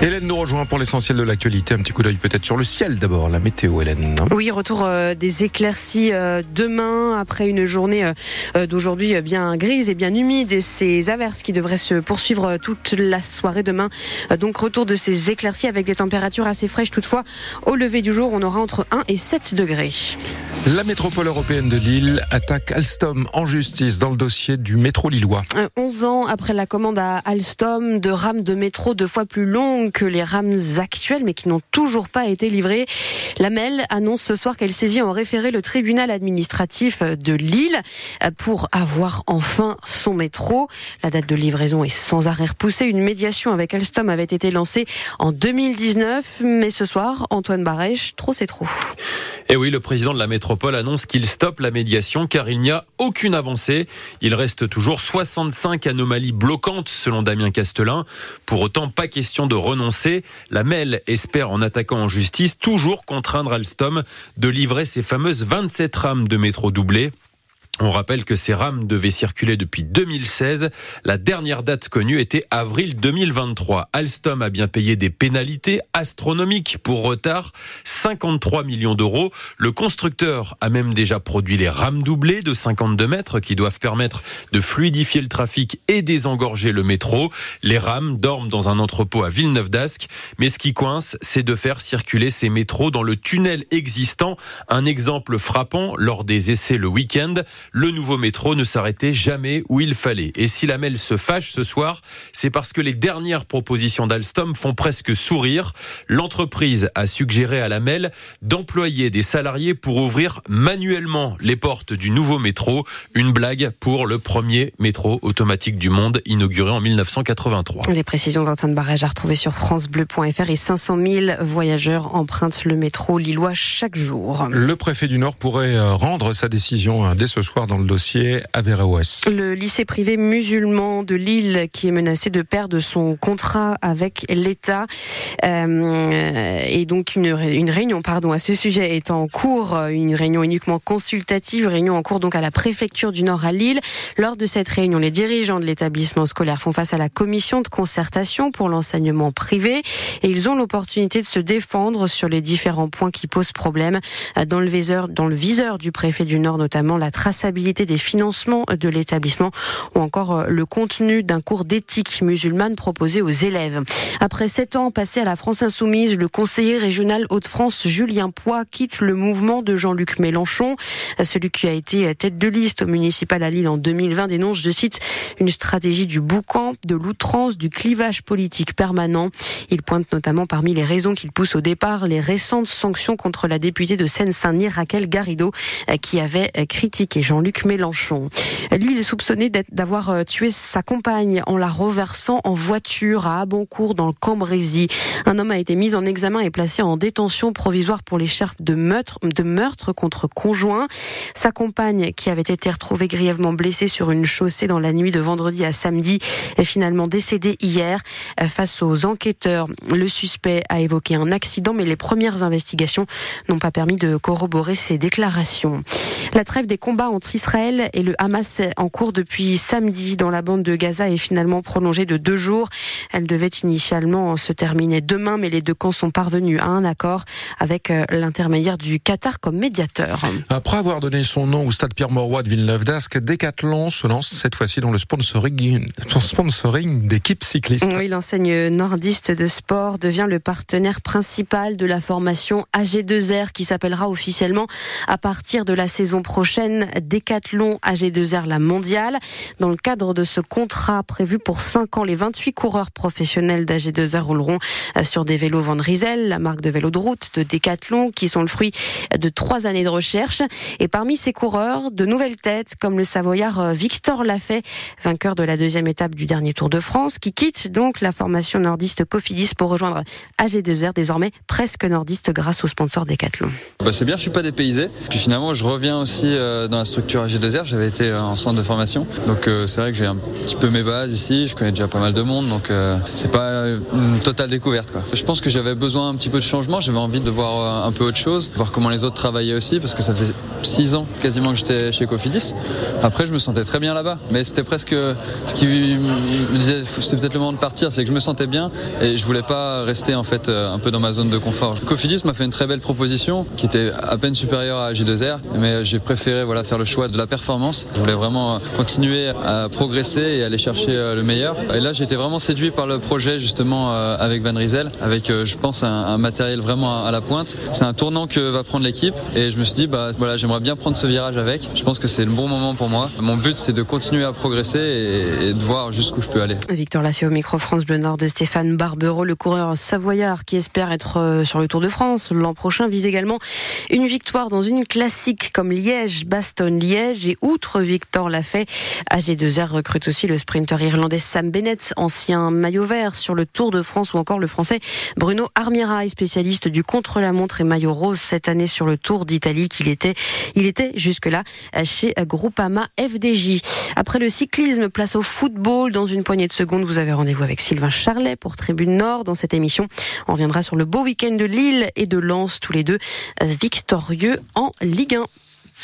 Hélène nous rejoint pour l'essentiel de l'actualité. Un petit coup d'œil peut-être sur le ciel d'abord, la météo Hélène. Oui, retour euh, des éclaircies euh, demain après une journée euh, d'aujourd'hui bien grise et bien humide et ces averses qui devraient se poursuivre toute la soirée demain. donc retour de ces éclaircies avec des températures assez fraîches toutefois. Au lever du jour, on aura entre 1 et 7 degrés. La métropole européenne de Lille attaque Alstom en justice dans le dossier du métro lillois. 11 ans après la commande à Alstom de rames de métro deux fois plus longues que les rames actuelles, mais qui n'ont toujours pas été livrées. La MEL annonce ce soir qu'elle saisit en référé le tribunal administratif de Lille pour avoir enfin son métro. La date de livraison est sans arrêt repoussée. Une médiation avec Alstom avait été lancée en 2019, mais ce soir, Antoine Barèche, trop c'est trop. Et oui, le président de la métropole annonce qu'il stoppe la médiation car il n'y a aucune avancée. Il reste toujours 65 anomalies bloquantes selon Damien Castelin. Pour autant, pas question de renoncer. La MEL espère en attaquant en justice toujours contraindre Alstom de livrer ses fameuses 27 rames de métro doublées. On rappelle que ces rames devaient circuler depuis 2016. La dernière date connue était avril 2023. Alstom a bien payé des pénalités astronomiques pour retard, 53 millions d'euros. Le constructeur a même déjà produit les rames doublées de 52 mètres qui doivent permettre de fluidifier le trafic et désengorger le métro. Les rames dorment dans un entrepôt à Villeneuve d'Ascq. Mais ce qui coince, c'est de faire circuler ces métros dans le tunnel existant. Un exemple frappant lors des essais le week-end le nouveau métro ne s'arrêtait jamais où il fallait. Et si la MEL se fâche ce soir, c'est parce que les dernières propositions d'Alstom font presque sourire. L'entreprise a suggéré à la MEL d'employer des salariés pour ouvrir manuellement les portes du nouveau métro. Une blague pour le premier métro automatique du monde inauguré en 1983. Les précisions d'Antoine Barrage à retrouver sur francebleu.fr et 500 000 voyageurs empruntent le métro lillois chaque jour. Le préfet du Nord pourrait euh, rendre sa décision euh, dès ce soir dans le dossier Averroès. Le lycée privé musulman de Lille qui est menacé de perdre son contrat avec l'État euh, et donc une, une, réunion pardon à ce sujet est en cours, une réunion uniquement consultative, réunion en cours donc à la préfecture du Nord à Lille. Lors de cette réunion, les dirigeants de l'établissement scolaire font face à la commission de concertation pour l'enseignement privé et ils ont l'opportunité de se défendre sur les différents points qui posent problème viseur, dans le viseur du préfet du Nord notamment la traçabilité des financements de l'établissement ou encore euh, le contenu d'un cours d'éthique musulmane proposé aux élèves. Après sept ans passés à la France Insoumise, le conseiller régional Hauts-de-France Julien Poix quitte le mouvement de Jean-Luc Mélenchon. Celui qui a été tête de liste au municipal à Lille en 2020 dénonce, je cite, une stratégie du boucan, de l'outrance, du clivage politique permanent. Il pointe notamment parmi les raisons qu'il pousse au départ les récentes sanctions contre la députée de Seine-Saint-Denis, Raquel Garrido, qui avait critiqué Jean luc Mélenchon. Lui, il est soupçonné d'avoir euh, tué sa compagne en la reversant en voiture à Abancourt dans le Cambrésis. Un homme a été mis en examen et placé en détention provisoire pour les chefs de meurtre, contre conjoint. Sa compagne, qui avait été retrouvée grièvement blessée sur une chaussée dans la nuit de vendredi à samedi, est finalement décédée hier. Face aux enquêteurs, le suspect a évoqué un accident, mais les premières investigations n'ont pas permis de corroborer ses déclarations. La trêve des combats entre Israël et le Hamas en cours depuis samedi dans la bande de Gaza est finalement prolongée de deux jours. Elle devait initialement se terminer demain, mais les deux camps sont parvenus à un accord avec euh, l'intermédiaire du Qatar comme médiateur. Après avoir donné son nom au stade Pierre-Mauroy de Villeneuve-d'Ascq, Decathlon se lance cette fois-ci dans le sponsoring, sponsoring d'équipes cyclistes. Oui, l'enseigne nordiste de sport devient le partenaire principal de la formation AG2R qui s'appellera officiellement à partir de la saison prochaine Décathlon AG2R la mondiale. Dans le cadre de ce contrat prévu pour 5 ans, les 28 coureurs professionnels d'AG2R rouleront sur des vélos Van Rysel, la marque de vélo de route de Décathlon, qui sont le fruit de trois années de recherche. Et parmi ces coureurs, de nouvelles têtes, comme le Savoyard Victor Lafay, vainqueur de la deuxième étape du dernier Tour de France, qui quitte donc la formation nordiste Cofidis pour rejoindre AG2R, désormais presque nordiste grâce au sponsor Decathlon. Bah c'est bien, je suis pas dépaysé. Puis finalement, je reviens aussi euh, dans la AG2R. J'avais été euh, en centre de formation, donc euh, c'est vrai que j'ai un petit peu mes bases ici. Je connais déjà pas mal de monde, donc c'est pas une totale découverte. Quoi. Je pense que j'avais besoin un petit peu de changement. J'avais envie de voir un peu autre chose, voir comment les autres travaillaient aussi, parce que ça faisait six ans quasiment que j'étais chez Cofidis. Après, je me sentais très bien là-bas, mais c'était presque ce qui me disait c'est peut-être le moment de partir, c'est que je me sentais bien et je voulais pas rester en fait un peu dans ma zone de confort. Cofidis m'a fait une très belle proposition qui était à peine supérieure à J2R, mais j'ai préféré voilà faire le choix de la performance. Je voulais vraiment continuer à progresser et aller chercher euh, le meilleur. Et là, j'étais vraiment séduit par le projet justement euh, avec Van Riesel, avec euh, je pense un, matériel vraiment à la pointe. C'est un tournant que va prendre l'équipe et je me suis dit bah voilà, j'aimerais bien prendre ce virage avec. Je pense que c'est le bon moment pour moi. Mon but c'est de continuer à progresser et, de voir jusqu'où je peux aller. Victor l'a fait au micro France Bleu Nord de Stéphane Barbero, le coureur savoyard qui espère être sur le Tour de France l'an prochain, vise également une victoire dans une classique comme Liège, Bastogne-Liège. Et outre Victor Lafay, AG2R recrute aussi le sprinter irlandais Sam Bennett, ancien maillot vert sur le Tour de France ou encore le français Bruno Armirail, spécialiste du contre-la-montre et maillot rose cette année sur le Tour d'Italie qu'il était, il était jusque-là chez Groupama FDJ. Après le cyclisme, place au football. Dans une poignée de secondes, vous avez rendez-vous avec Sylvain Charlet pour Tribune Nord. Dans cette émission, on reviendra sur le beau week-end de Lille et de Lens, tous les deux victorieux en Ligue 1.